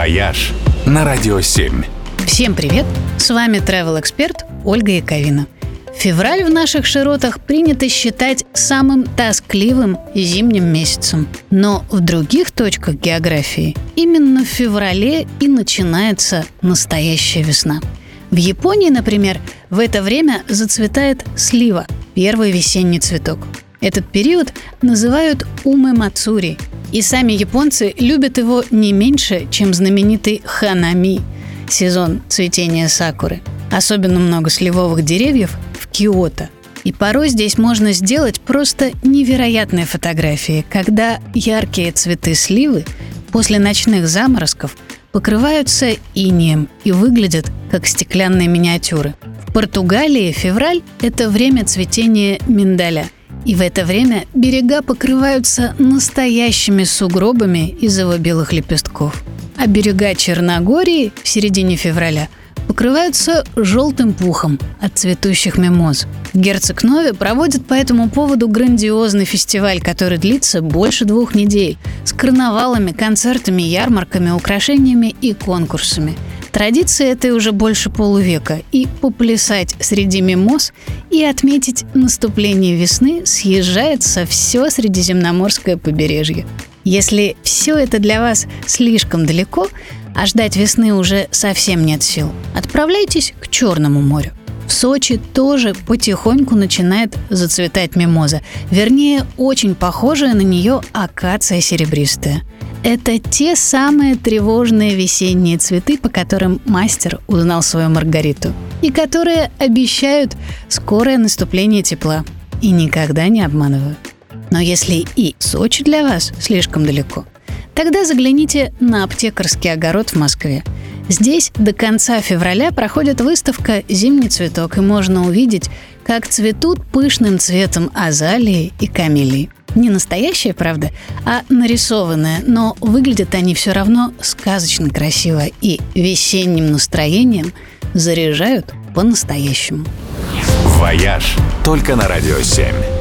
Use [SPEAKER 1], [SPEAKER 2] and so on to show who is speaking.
[SPEAKER 1] «Вояж» на Радио 7.
[SPEAKER 2] Всем привет! С вами travel эксперт Ольга Яковина. Февраль в наших широтах принято считать самым тоскливым зимним месяцем. Но в других точках географии именно в феврале и начинается настоящая весна. В Японии, например, в это время зацветает слива – первый весенний цветок. Этот период называют умэ мацури, и сами японцы любят его не меньше, чем знаменитый ханами – сезон цветения сакуры. Особенно много сливовых деревьев в Киото. И порой здесь можно сделать просто невероятные фотографии, когда яркие цветы сливы после ночных заморозков покрываются инеем и выглядят как стеклянные миниатюры. В Португалии февраль – это время цветения миндаля – и в это время берега покрываются настоящими сугробами из его белых лепестков. А берега Черногории в середине февраля покрываются желтым пухом от цветущих мимоз. Герцог Нови проводит по этому поводу грандиозный фестиваль, который длится больше двух недель, с карнавалами, концертами, ярмарками, украшениями и конкурсами – Традиция этой уже больше полувека, и поплясать среди мимоз и отметить наступление весны съезжает со все Средиземноморское побережье. Если все это для вас слишком далеко, а ждать весны уже совсем нет сил, отправляйтесь к Черному морю. В Сочи тоже потихоньку начинает зацветать мимоза. Вернее, очень похожая на нее акация серебристая – это те самые тревожные весенние цветы, по которым мастер узнал свою Маргариту. И которые обещают скорое наступление тепла. И никогда не обманывают. Но если и Сочи для вас слишком далеко, тогда загляните на аптекарский огород в Москве. Здесь до конца февраля проходит выставка «Зимний цветок», и можно увидеть, как цветут пышным цветом азалии и камелии. Не настоящая, правда, а нарисованная, но выглядят они все равно сказочно красиво и весенним настроением заряжают по-настоящему.
[SPEAKER 1] «Вояж» только на «Радио 7».